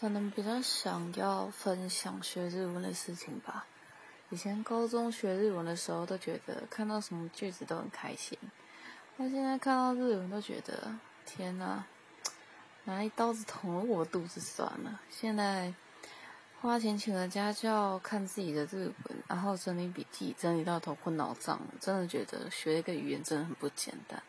可能比较想要分享学日文的事情吧。以前高中学日文的时候都觉得看到什么句子都很开心。那现在看到日文都觉得天呐拿一刀子捅了我肚子算了。现在花钱请了家教看自己的日文然后整理笔记整理到头昏脑胀真的觉得学一个语言真的很不简单。